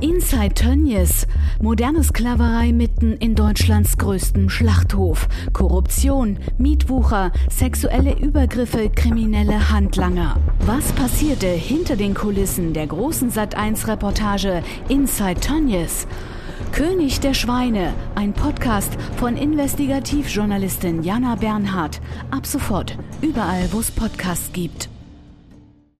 Inside Tönnies. Moderne Sklaverei mitten in Deutschlands größtem Schlachthof. Korruption, Mietwucher, sexuelle Übergriffe, kriminelle Handlanger. Was passierte hinter den Kulissen der großen Sat1-Reportage Inside Tönnies? König der Schweine, ein Podcast von Investigativjournalistin Jana Bernhardt. Ab sofort, überall, wo es Podcasts gibt.